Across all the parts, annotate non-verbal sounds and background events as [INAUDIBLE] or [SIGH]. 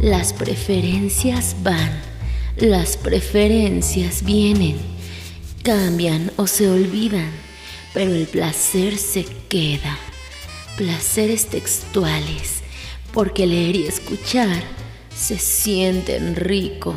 Las preferencias van, las preferencias vienen, cambian o se olvidan, pero el placer se queda. Placeres textuales, porque leer y escuchar se sienten rico.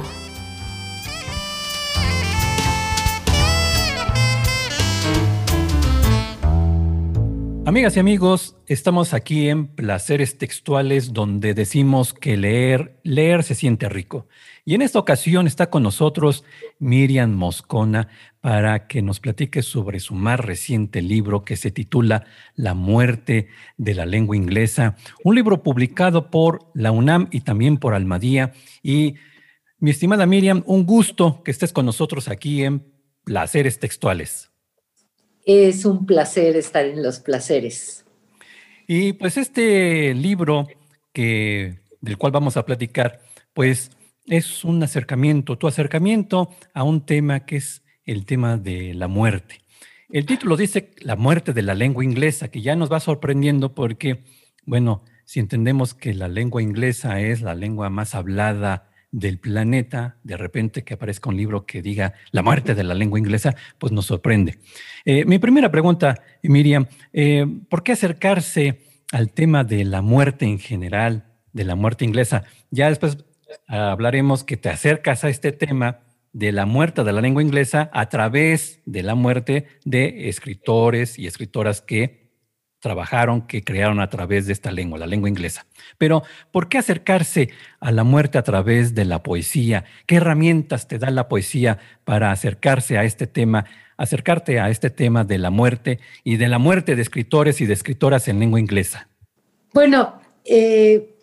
Amigas y amigos, estamos aquí en Placeres Textuales donde decimos que leer, leer se siente rico. Y en esta ocasión está con nosotros Miriam Moscona para que nos platique sobre su más reciente libro que se titula La muerte de la lengua inglesa, un libro publicado por la UNAM y también por Almadía. Y mi estimada Miriam, un gusto que estés con nosotros aquí en Placeres Textuales. Es un placer estar en los placeres. Y pues este libro que, del cual vamos a platicar, pues es un acercamiento, tu acercamiento a un tema que es el tema de la muerte. El título dice La muerte de la lengua inglesa, que ya nos va sorprendiendo porque, bueno, si entendemos que la lengua inglesa es la lengua más hablada del planeta, de repente que aparezca un libro que diga la muerte de la lengua inglesa, pues nos sorprende. Eh, mi primera pregunta, Miriam, eh, ¿por qué acercarse al tema de la muerte en general, de la muerte inglesa? Ya después hablaremos que te acercas a este tema de la muerte de la lengua inglesa a través de la muerte de escritores y escritoras que trabajaron, que crearon a través de esta lengua, la lengua inglesa. Pero, ¿por qué acercarse a la muerte a través de la poesía? ¿Qué herramientas te da la poesía para acercarse a este tema, acercarte a este tema de la muerte y de la muerte de escritores y de escritoras en lengua inglesa? Bueno, eh,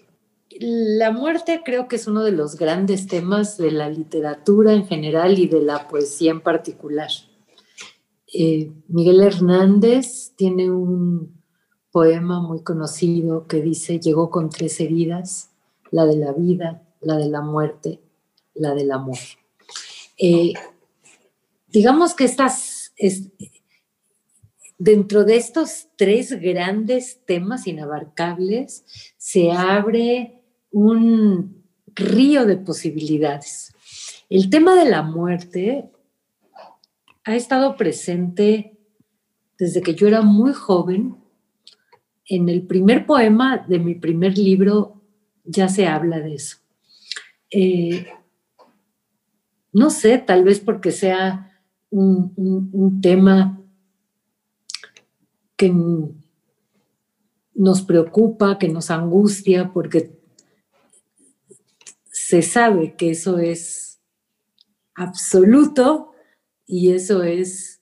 la muerte creo que es uno de los grandes temas de la literatura en general y de la poesía en particular. Eh, Miguel Hernández tiene un poema muy conocido que dice, llegó con tres heridas, la de la vida, la de la muerte, la del amor. Eh, digamos que estas, dentro de estos tres grandes temas inabarcables, se abre un río de posibilidades. El tema de la muerte ha estado presente desde que yo era muy joven en el primer poema de mi primer libro ya se habla de eso. Eh, no sé, tal vez porque sea un, tema que nos preocupa, que nos angustia, porque se sabe que eso es absoluto y eso es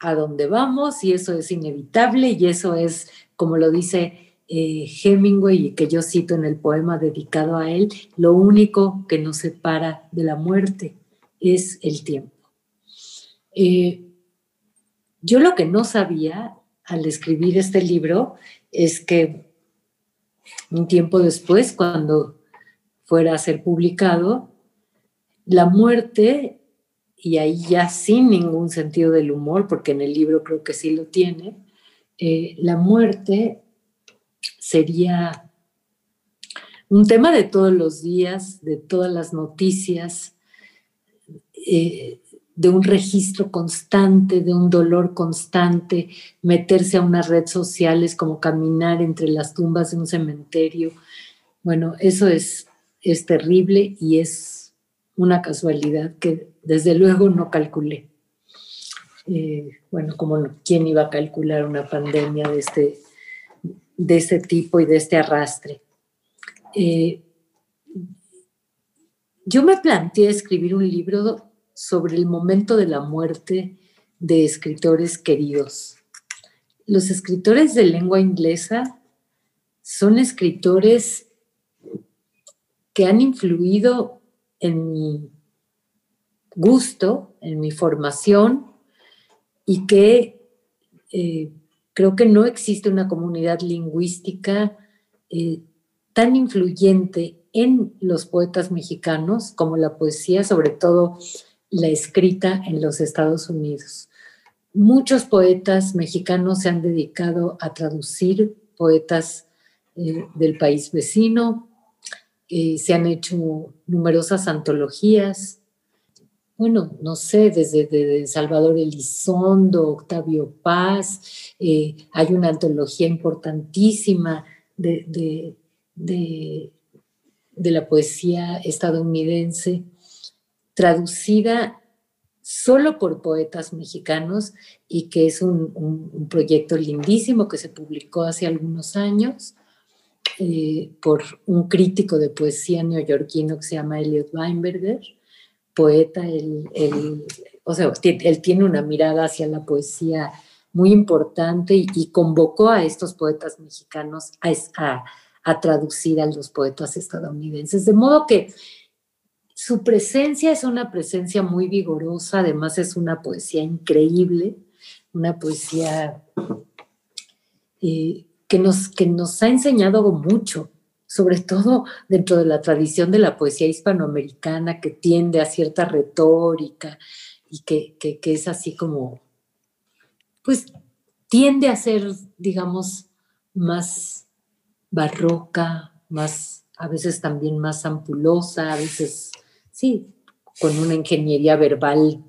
a dónde vamos y eso es inevitable y eso es como lo dice eh, Hemingway y que yo cito en el poema dedicado a él, lo único que nos separa de la muerte es el tiempo. Eh, yo lo que no sabía al escribir este libro es que un tiempo después, cuando fuera a ser publicado, la muerte, y ahí ya sin ningún sentido del humor, porque en el libro creo que sí lo tiene, eh, la muerte sería un tema de todos los días, de todas las noticias, eh, de un registro constante, de un dolor constante, meterse a una red social es como caminar entre las tumbas de un cementerio. Bueno, eso es, es terrible y es una casualidad que desde luego no calculé. Eh, bueno, como quién iba a calcular una pandemia de este, de este tipo y de este arrastre. Eh, yo me planteé escribir un libro sobre el momento de la muerte de escritores queridos. Los escritores de lengua inglesa son escritores que han influido en mi gusto, en mi formación y que eh, creo que no existe una comunidad lingüística eh, tan influyente en los poetas mexicanos como la poesía, sobre todo la escrita en los Estados Unidos. Muchos poetas mexicanos se han dedicado a traducir poetas eh, del país vecino. se han hecho numerosas antologías. Bueno, no sé, desde Salvador Elizondo, Octavio Paz, eh, hay una antología importantísima de, la poesía estadounidense, traducida solo por poetas mexicanos y que es un, proyecto lindísimo que se publicó hace algunos años eh, por un crítico de poesía neoyorquino que se llama Elliot Weinberger, poeta, él, o sea, él tiene una mirada hacia la poesía muy importante y, convocó a estos poetas mexicanos a, a, traducir a los poetas estadounidenses. De modo que su presencia es una presencia muy vigorosa, además es una poesía increíble, una poesía eh, que, nos, que nos ha enseñado mucho, sobre todo dentro de la tradición de la poesía hispanoamericana que tiende a cierta retórica y que, que es así como pues tiende a ser, digamos, más barroca, más, a veces también más ampulosa, a veces, sí, con una ingeniería verbal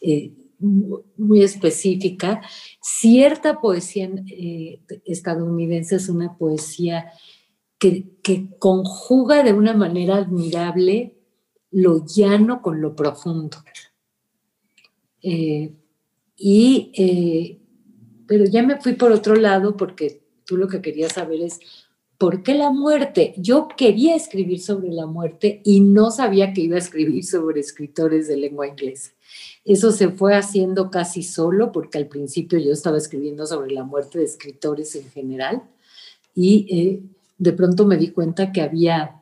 eh, muy específica. Cierta poesía eh, estadounidense es una poesía que, conjuga de una manera admirable lo llano con lo profundo. Eh, y, eh, pero ya me fui por otro lado porque tú lo que querías saber es, ¿por qué la muerte? Yo quería escribir sobre la muerte y no sabía que iba a escribir sobre escritores de lengua inglesa. Eso se fue haciendo casi solo porque al principio yo estaba escribiendo sobre la muerte de escritores en general y eh, de pronto me di cuenta que había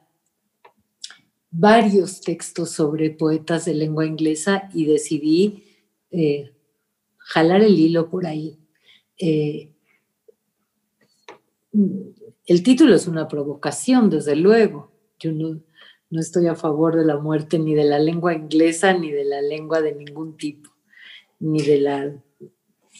varios textos sobre poetas de lengua inglesa y decidí eh, jalar el hilo por ahí. Eh, el título es una provocación, desde luego. Yo no, estoy a favor de la muerte ni de la lengua inglesa, ni de la lengua de ningún tipo, ni de la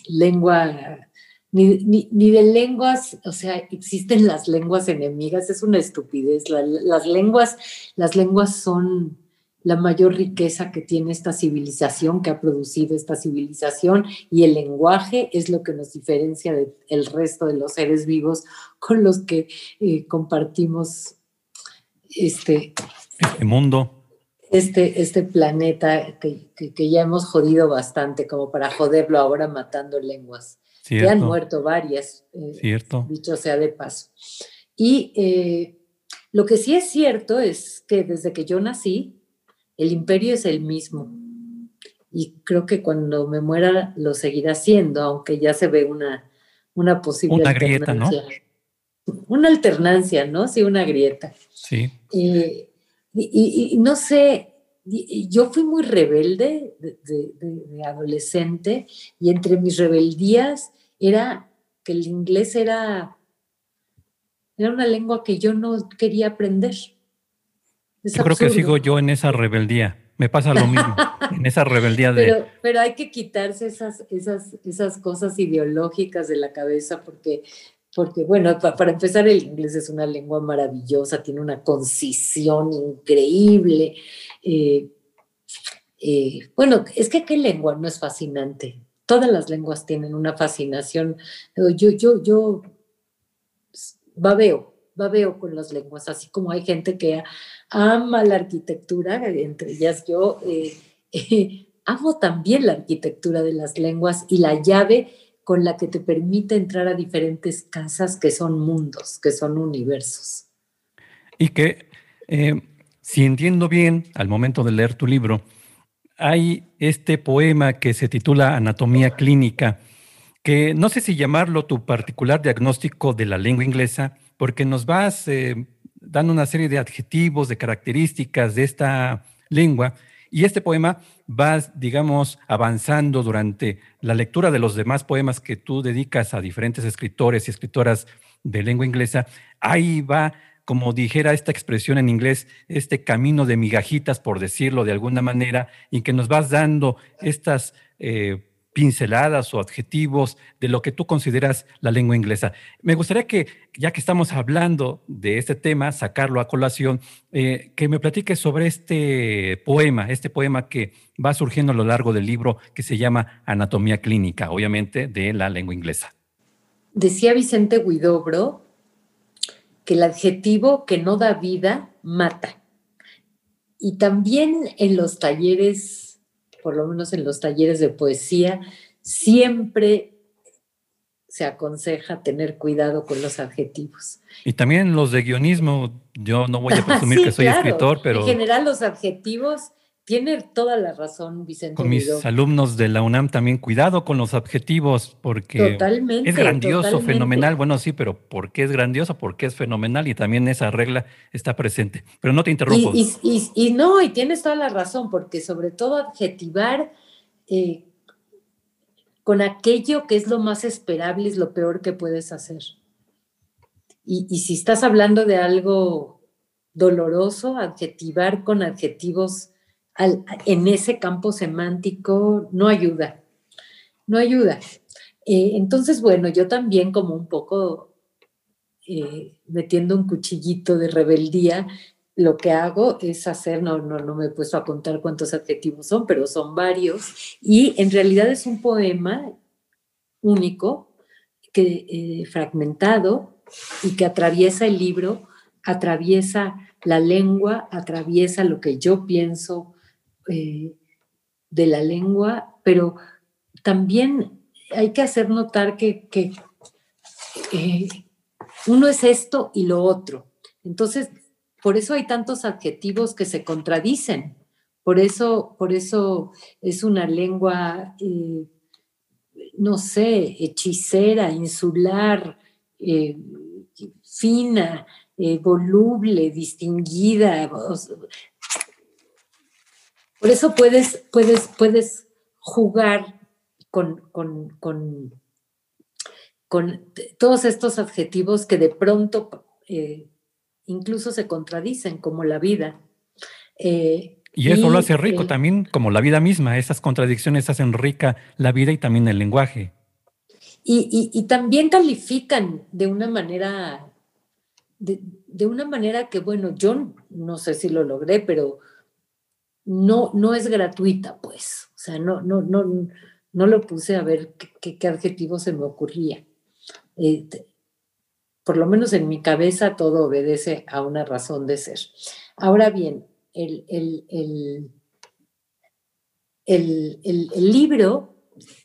lengua, ni, de lenguas, o sea, existen las lenguas enemigas, es una estupidez. las, lenguas, las lenguas son la mayor riqueza que tiene esta civilización, que ha producido esta civilización, y el lenguaje es lo que nos diferencia del resto de los seres vivos con los que eh, compartimos este, este mundo. Este, este planeta que, ya hemos jodido bastante, como para joderlo ahora matando lenguas. Que han muerto varias, eh, cierto. dicho sea de paso. Y eh, lo que sí es cierto es que desde que yo nací, el imperio es el mismo. Y creo que cuando me muera lo seguirá siendo, aunque ya se ve una, una posible una grieta, ¿no? Una alternancia, ¿no? Sí, una grieta. Sí. y, no sé, yo fui muy rebelde de, adolescente y entre mis rebeldías era que el inglés era, era una lengua que yo no quería aprender yo creo que sigo yo en esa rebeldía. Me pasa lo mismo, [LAUGHS] en esa rebeldía de... Pero, pero hay que quitarse esas, esas, esas cosas ideológicas de la cabeza porque, porque bueno, para empezar el inglés es una lengua maravillosa, tiene una concisión increíble. Eh, eh, bueno, es que qué lengua no es fascinante. Todas las lenguas tienen una fascinación. Yo, yo, yo babeo, babeo con las lenguas, así como hay gente que ama la arquitectura, entre ellas yo eh, [LAUGHS] amo también la arquitectura de las lenguas y la llave con la que te permite entrar a diferentes casas que son mundos, que son universos. Y que, si entiendo bien, al momento de leer tu libro, hay este poema que se titula Anatomía Clínica, que no sé si llamarlo tu particular diagnóstico de la lengua inglesa, porque nos vas eh, dando una serie de adjetivos, de características de esta lengua, y este poema va, digamos, avanzando durante la lectura de los demás poemas que tú dedicas a diferentes escritores y escritoras de lengua inglesa. Ahí va, como dijera esta expresión en inglés, este camino de migajitas, por decirlo de alguna manera, y que nos vas dando estas eh, pinceladas o adjetivos de lo que tú consideras la lengua inglesa. Me gustaría que, ya que estamos hablando de este tema, sacarlo a colación, eh, que me platiques sobre este poema, este poema que va surgiendo a lo largo del libro que se llama Anatomía Clínica, obviamente de la lengua inglesa. Decía Vicente Guidobro que el adjetivo que no da vida mata. Y también en los talleres por lo menos en los talleres de poesía, siempre se aconseja tener cuidado con los adjetivos. Y también los de guionismo, yo no voy a [LAUGHS] presumir que soy escritor, pero... En general los adjetivos tiene toda la razón, Vicente. Con mis alumnos de la UNAM también, cuidado con los adjetivos, porque es grandioso, fenomenal. Bueno, sí, pero ¿por qué es grandioso? Porque es fenomenal y también esa regla está presente. Pero no te interrumpo. Y, no, y tienes toda la razón, porque sobre todo adjetivar eh, con aquello que es lo más esperable es lo peor que puedes hacer. Y si estás hablando de algo doloroso, adjetivar con adjetivos en ese campo semántico no ayuda, no ayuda. Eh, entonces, bueno, yo también como un poco eh, metiendo un cuchillito de rebeldía, lo que hago es hacer, no, no, no me he puesto a contar cuántos adjetivos son, pero son varios, y en realidad es un poema único, que, eh, fragmentado, y que atraviesa el libro, atraviesa la lengua, atraviesa lo que yo pienso, eh, de la lengua, pero también hay que hacer notar que, eh, uno es esto y lo otro. Entonces, por eso hay tantos adjetivos que se contradicen. Por eso, por eso es una lengua, eh, no sé, hechicera, insular, fina, voluble, distinguida. Por eso puedes, puedes, puedes jugar con, con, todos estos adjetivos que de pronto eh, incluso se contradicen, como la vida. Eh, y eso lo hace rico también, como la vida misma. Esas contradicciones hacen rica la vida y también el lenguaje. Y, también califican de una manera, de, de, una manera que, bueno, yo no sé si lo logré, pero no, no es gratuita, pues. O sea, no, no, no, no lo puse a ver qué, adjetivo se me ocurría. Este, por lo menos en mi cabeza todo obedece a una razón de ser. Ahora bien, el, el, el libro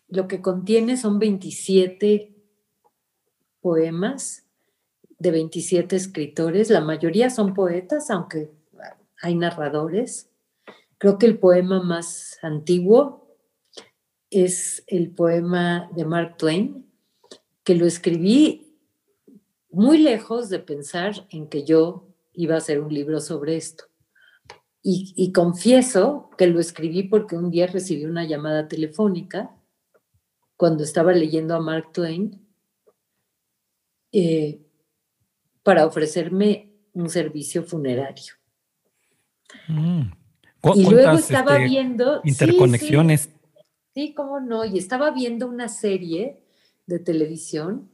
lo que contiene son 27 poemas de 27 escritores, la mayoría son poetas, aunque hay narradores. Creo que el poema más antiguo es el poema de Mark Twain, que lo escribí muy lejos de pensar en que yo iba a hacer un libro sobre esto. Y, confieso que lo escribí porque un día recibí una llamada telefónica cuando estaba leyendo a Mark Twain eh, para ofrecerme un servicio funerario. Mm. Y luego estaba este, viendo... Interconexiones. Sí, cómo no. Y estaba viendo una serie de televisión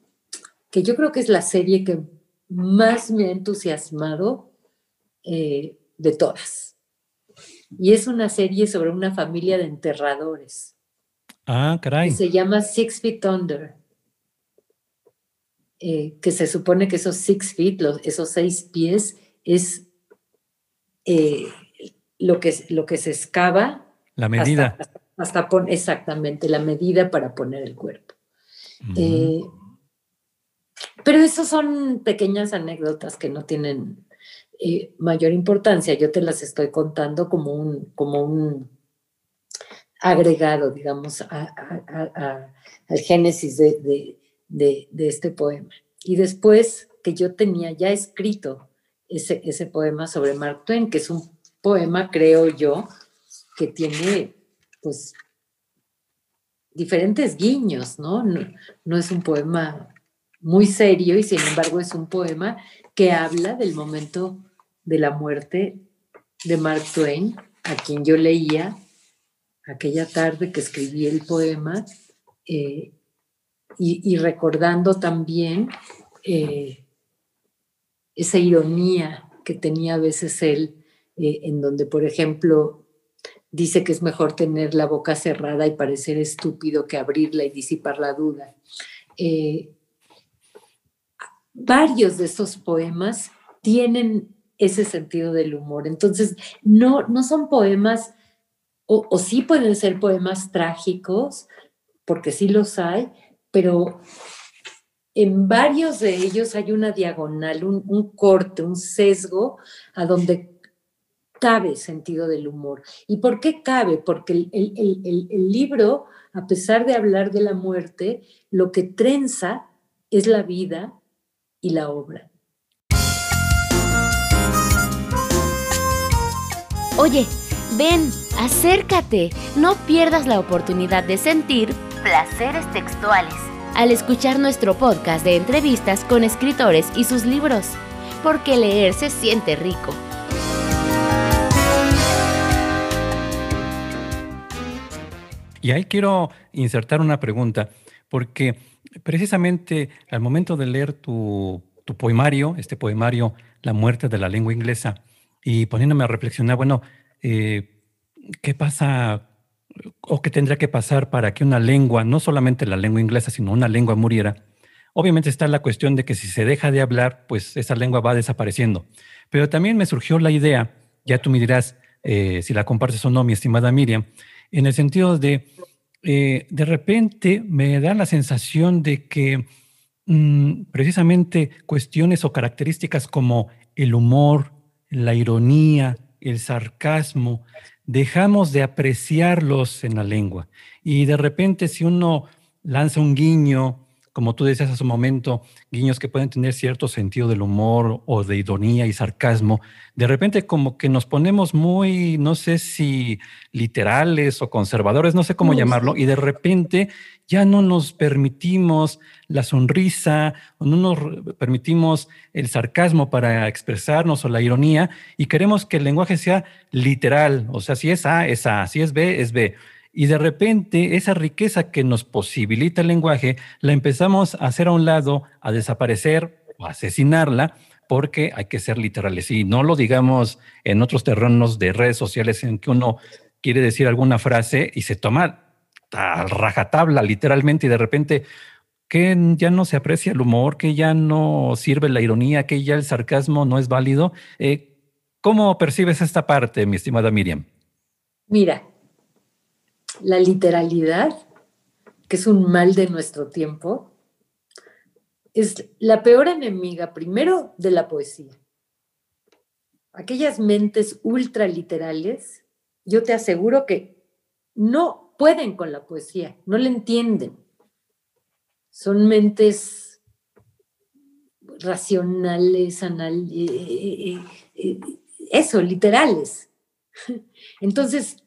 que yo creo que es la serie que más me ha entusiasmado eh, de todas. Y es una serie sobre una familia de enterradores. Ah, caray. se llama Six Feet Under. Eh, que se supone que esos six feet, esos seis pies, es eh, lo que, lo que se excava. La medida. Hasta, exactamente, la medida para poner el cuerpo. Eh, pero eso son pequeñas anécdotas que no tienen eh, mayor importancia. Yo te las estoy contando como un, como un agregado, digamos, al génesis de, de, este poema. Y después que yo tenía ya escrito ese, ese poema sobre Mark Twain, que es un poema, creo yo, que tiene pues diferentes guiños, ¿no? ¿no? es un poema muy serio y sin embargo es un poema que habla del momento de la muerte de Mark Twain, a quien yo leía aquella tarde que escribí el poema eh, y, recordando también eh, esa ironía que tenía a veces él, eh, en donde, por ejemplo, dice que es mejor tener la boca cerrada y parecer estúpido que abrirla y disipar la duda. varios de esos poemas tienen ese sentido del humor. Entonces, no, no son poemas, o, o sí pueden ser poemas trágicos, porque sí los hay, pero en varios de ellos hay una diagonal, un, corte, un sesgo a donde cabe sentido del humor. ¿Y por qué cabe? Porque el, libro, a pesar de hablar de la muerte, lo que trenza es la vida y la obra. Oye, ven, acércate, no pierdas la oportunidad de sentir placeres textuales al escuchar nuestro podcast de entrevistas con escritores y sus libros, porque leer se siente rico. Y ahí quiero insertar una pregunta, porque precisamente al momento de leer tu, poemario, este poemario, La muerte de la lengua inglesa, y poniéndome a reflexionar, bueno, eh, ¿qué pasa o qué tendría que pasar para que una lengua, no solamente la lengua inglesa, sino una lengua muriera, obviamente está la cuestión de que si se deja de hablar, pues esa lengua va desapareciendo. Pero también me surgió la idea, ya tú me dirás eh, si la compartes o no, mi estimada Miriam, en el sentido de, eh, de repente me da la sensación de que mm, precisamente cuestiones o características como el humor, la ironía, el sarcasmo, dejamos de apreciarlos en la lengua. Y de repente si uno lanza un guiño, como tú decías hace un momento, guiños que pueden tener cierto sentido del humor o de ironía y sarcasmo, de repente como que nos ponemos muy, no sé si literales o conservadores, no sé cómo llamarlo, y de repente ya no nos permitimos la sonrisa, o no nos permitimos el sarcasmo para expresarnos o la ironía, y queremos que el lenguaje sea literal, o sea, si es A, es A, si es B, es B. Y de repente esa riqueza que nos posibilita el lenguaje la empezamos a hacer a un lado, a desaparecer o asesinarla, porque hay que ser literales. Y no lo digamos en otros terrenos de redes sociales en que uno quiere decir alguna frase y se toma a rajatabla, literalmente, y de repente que ya no se aprecia el humor, que ya no sirve la ironía, que ya el sarcasmo no es válido. Eh, ¿Cómo percibes esta parte, mi estimada Miriam? Mira, la literalidad, que es un mal de nuestro tiempo, es la peor enemiga, primero, de la poesía. Aquellas mentes ultraliterales, yo te aseguro que no pueden con la poesía, no la entienden. Son mentes racionales, anal, eh, eh, eh, eso, literales. [LAUGHS] Entonces,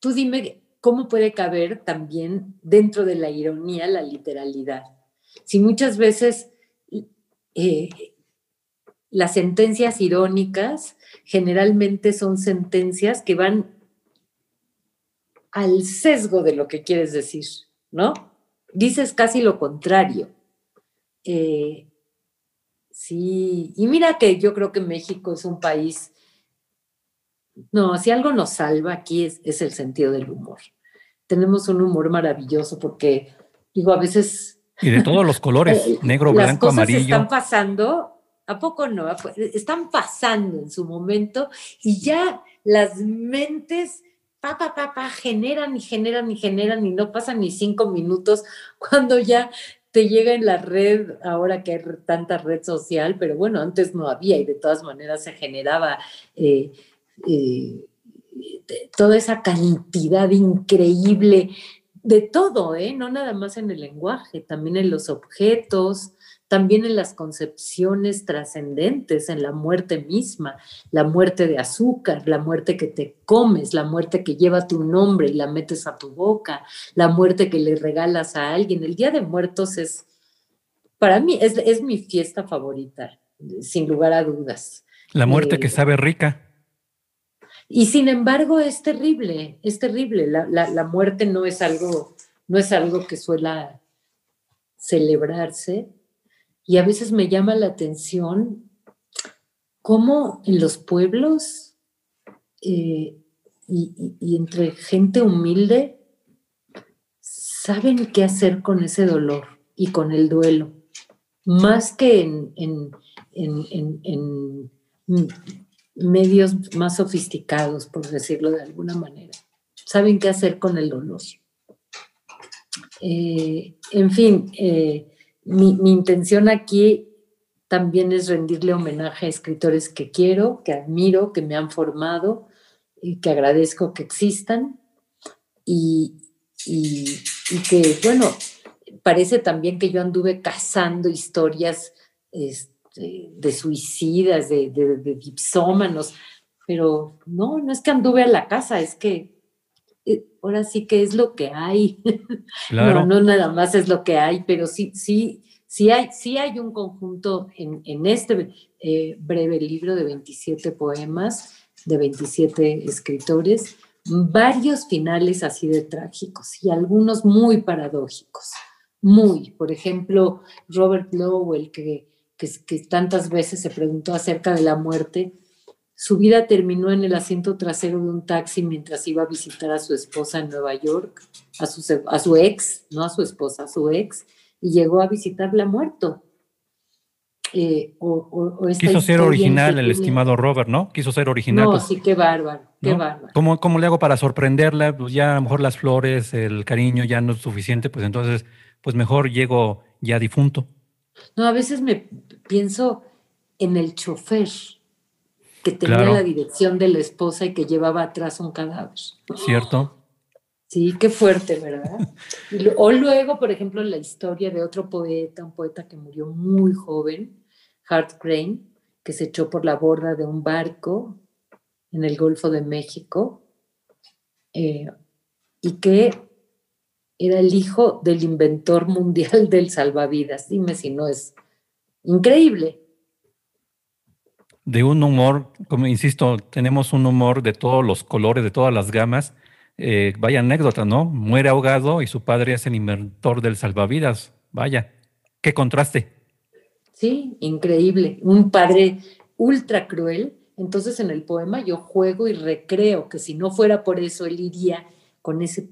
tú dime cómo puede caber también dentro de la ironía la literalidad. Si muchas veces las sentencias irónicas generalmente son sentencias que van al sesgo de lo que quieres decir, ¿no? Dices casi lo contrario. Eh, sí, y mira que yo creo que México es un país, no, si algo nos salva aquí es, es el sentido del humor. Tenemos un humor maravilloso porque, digo, a veces... Y de todos los colores, [LAUGHS] eh, negro, blanco, las cosas Están pasando, ¿a poco no? Están pasando en su momento y ya las mentes pa, pa, pa, pa, generan y generan y generan y no pasan ni cinco minutos cuando ya te llega en la red, ahora que hay tanta red social, pero bueno, antes no había y de todas maneras se generaba eh, eh, toda esa cantidad increíble de todo, ¿eh? no nada más en el lenguaje, también en los objetos, también en las concepciones trascendentes, en la muerte misma, la muerte de azúcar, la muerte que te comes, la muerte que lleva tu nombre y la metes a tu boca, la muerte que le regalas a alguien. El Día de Muertos es, para mí, es, mi fiesta favorita, sin lugar a dudas. La muerte que eh, sabe rica. Y sin embargo es terrible, es terrible. La, muerte no es algo, no es algo que suela celebrarse. Y a veces me llama la atención cómo en los pueblos eh, y, entre gente humilde saben qué hacer con ese dolor y con el duelo, más que en, en medios más sofisticados, por decirlo de alguna manera. Saben qué hacer con el dolor. Eh, en fin, eh, mi, intención aquí también es rendirle homenaje a escritores que quiero, que admiro, que me han formado y que agradezco que existan y, y que, bueno, parece también que yo anduve cazando historias este, de, suicidas, de, de, dipsómanos, pero no, no es que anduve a la casa, es que eh, ahora sí que es lo que hay. [LAUGHS] no, no nada más es lo que hay, pero sí, sí, sí hay, sí hay un conjunto en, en este eh, breve libro de 27 poemas, de 27 escritores, varios finales así de trágicos y algunos muy paradójicos, muy. Por ejemplo, Robert Lowell, que que, tantas veces se preguntó acerca de la muerte, su vida terminó en el asiento trasero de un taxi mientras iba a visitar a su esposa en Nueva York, a su, a su ex, no a su esposa, a su ex, y llegó a visitarla muerto. Eh, Quiso ser original el estimado Robert, ¿no? Quiso ser original. No, pues, sí, qué bárbaro, qué bárbaro. ¿Cómo, ¿Cómo, le hago para sorprenderla? Pues ya a lo mejor las flores, el cariño ya no es suficiente, pues entonces, pues mejor llego ya difunto. No, a veces me pienso en el chofer que tenía la dirección de la esposa y que llevaba atrás un cadáver. Cierto. Sí, qué fuerte, ¿verdad? [LAUGHS] o luego, por ejemplo, la historia de otro poeta, un poeta que murió muy joven, Hart Crane, que se echó por la borda de un barco en el Golfo de México eh, y que era el hijo del inventor mundial del salvavidas. Dime si no es increíble. De un humor, como insisto, tenemos un humor de todos los colores, de todas las gamas. Eh, vaya anécdota, ¿no? Muere ahogado y su padre es el inventor del salvavidas. Vaya, qué contraste. Sí, increíble. Un padre ultra cruel. Entonces en el poema yo juego y recreo que si no fuera por eso, él iría con ese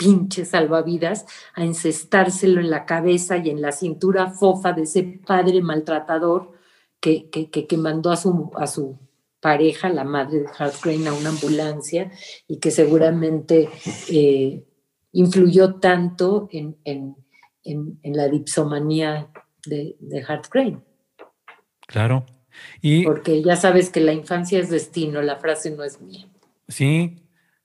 pinche salvavidas a encestárselo en la cabeza y en la cintura fofa de ese padre maltratador que, que, que, mandó a su, a su pareja, la madre de Hart Crane, a una ambulancia y que seguramente eh, influyó tanto en, en, en, la dipsomanía de, de Hart Crane. Claro. Y, Porque ya sabes que la infancia es destino, la frase no es mía. Sí,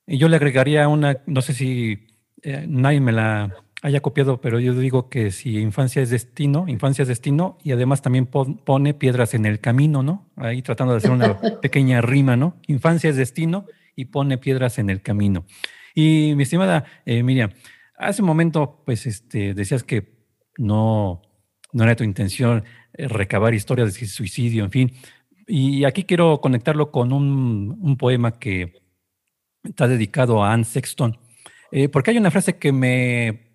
y yo le agregaría una, no sé si eh, nadie me la haya copiado, pero yo digo que si infancia es destino, infancia es destino, y además también pone piedras en el camino, ¿no? Ahí tratando de hacer una [LAUGHS] pequeña rima, ¿no? Infancia es destino y pone piedras en el camino. Y mi estimada eh, Miriam, hace un momento, pues, este, decías que no, no era tu intención eh, recabar historias de suicidio, en fin. Y aquí quiero conectarlo con un, un poema que está dedicado a Anne Sexton eh, porque hay una frase que me,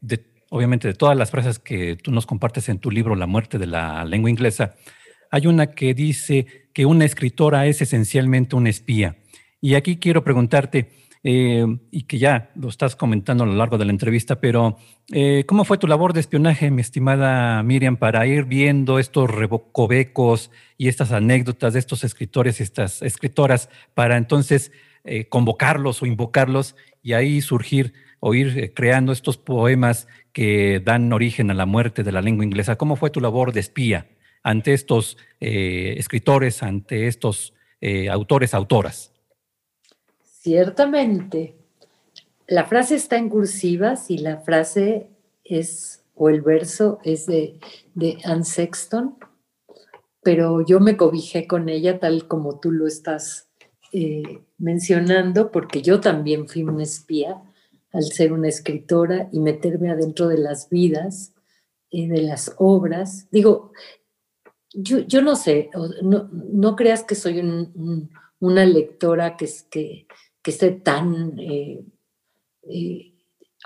obviamente de todas las frases que tú nos compartes en tu libro La muerte de la lengua inglesa, hay una que dice que una escritora es esencialmente una espía. Y aquí quiero preguntarte, eh, y que ya lo estás comentando a lo largo de la entrevista, pero eh, ¿cómo fue tu labor de espionaje, mi estimada Miriam, para ir viendo estos revocovecos y estas anécdotas de estos escritores y estas escritoras para entonces convocarlos o invocarlos y ahí surgir o ir eh, creando estos poemas que dan origen a la muerte de la lengua inglesa. ¿Cómo fue tu labor de espía ante estos eh, escritores, ante estos eh, autores, autoras? Ciertamente. La frase está en cursivas y la frase es, o el verso es de, de Anne Sexton, pero yo me cobijé con ella tal como tú lo estás mencionando, porque yo también fui una espía al ser una escritora y meterme adentro de las vidas, y de las obras. Digo, yo, yo no sé, no, no, creas que soy un, una lectora que, que, que esté tan eh, eh,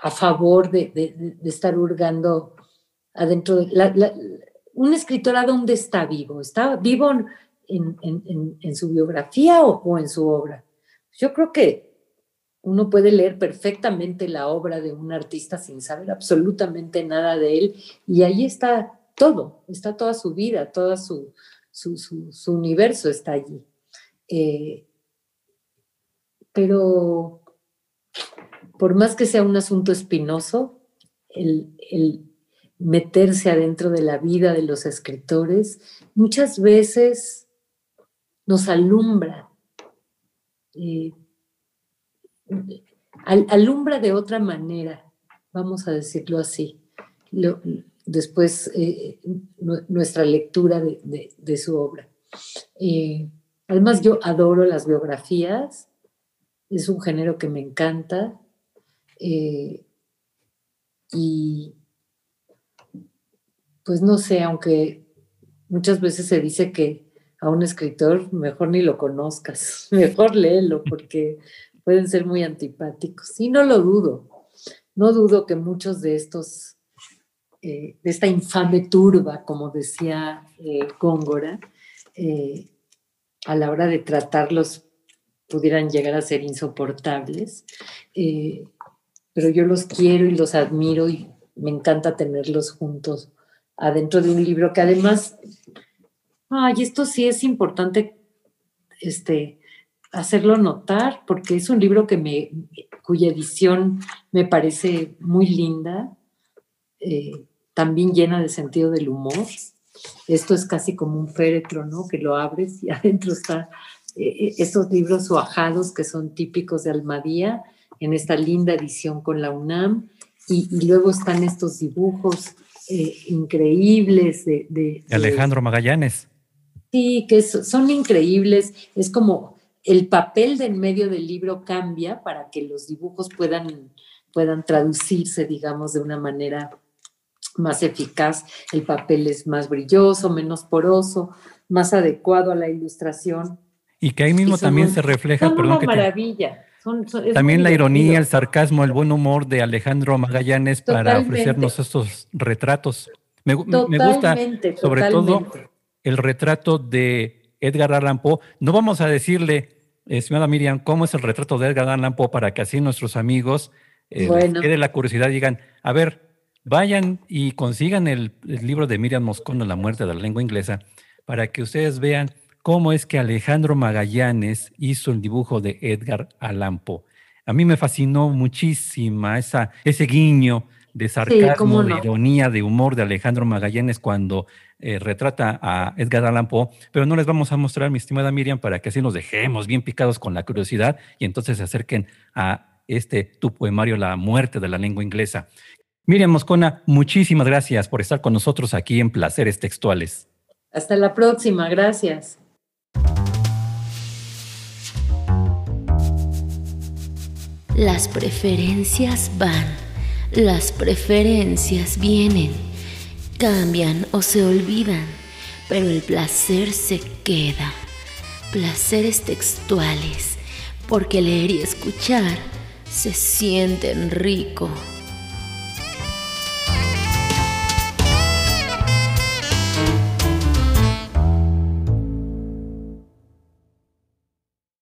a favor de, estar hurgando adentro de... La, un escritor a dónde está vivo? ¿Está vivo en, su biografía o, en su obra? Yo creo que uno puede leer perfectamente la obra de un artista sin saber absolutamente nada de él y ahí está todo, está toda su vida, todo su, su, universo está allí. Eh, pero por más que sea un asunto espinoso, el, meterse adentro de la vida de los escritores muchas veces nos alumbra. Eh, alumbra de otra manera, vamos a decirlo así, después eh, nuestra lectura de, su obra. Eh, además, yo adoro las biografías, es un género que me encanta. Eh, y pues no sé, aunque muchas veces se dice que a un escritor mejor ni lo conozcas, [LAUGHS] mejor léelo porque pueden ser muy antipáticos. Y no lo dudo, no dudo que muchos de estos, eh, de esta infame turba, como decía eh, Góngora, eh, a la hora de tratarlos pudieran llegar a ser insoportables. pero yo los quiero y los admiro y me encanta tenerlos juntos adentro de un libro que además, ay, esto sí es importante, este, hacerlo notar porque es un libro que me, cuya edición me parece muy linda, eh, también llena de sentido del humor. Esto es casi como un féretro, ¿no? Que lo abres y [LAUGHS] adentro está eh, estos libros suajados que son típicos de Almadía en esta linda edición con la UNAM. Y, luego están estos dibujos eh, increíbles de, de, Alejandro Magallanes. Sí, que son increíbles. Es como el papel del medio del libro cambia para que los dibujos puedan, puedan traducirse, digamos, de una manera más eficaz. El papel es más brilloso, menos poroso, más adecuado a la ilustración. Y que ahí mismo también se refleja. Son una maravilla. también la ironía, el sarcasmo, el buen humor de Alejandro Magallanes para ofrecernos estos retratos. Me, me gusta sobre todo el retrato de Edgar Allan Poe. No vamos a decirle estimada Miriam, ¿cómo es el retrato de Edgar Allan Poe para que así nuestros amigos eh, quede la curiosidad y digan, a ver, vayan y consigan el, libro de Miriam Moscono, La muerte de la lengua inglesa, para que ustedes vean cómo es que Alejandro Magallanes hizo el dibujo de Edgar Allan Poe. A mí me fascinó muchísima esa, ese guiño de sarcasmo, de ironía, de humor de Alejandro Magallanes cuando eh, retrata a Edgar Allan Poe, pero no les vamos a mostrar, mi estimada Miriam, para que así nos dejemos bien picados con la curiosidad y entonces se acerquen a este tu poemario La muerte de la lengua inglesa. Miriam Moscona, muchísimas gracias por estar con nosotros aquí en Placeres Textuales. Hasta la próxima, gracias. Las preferencias van las preferencias vienen, cambian o se olvidan, pero el placer se queda. Placeres textuales, porque leer y escuchar se sienten rico.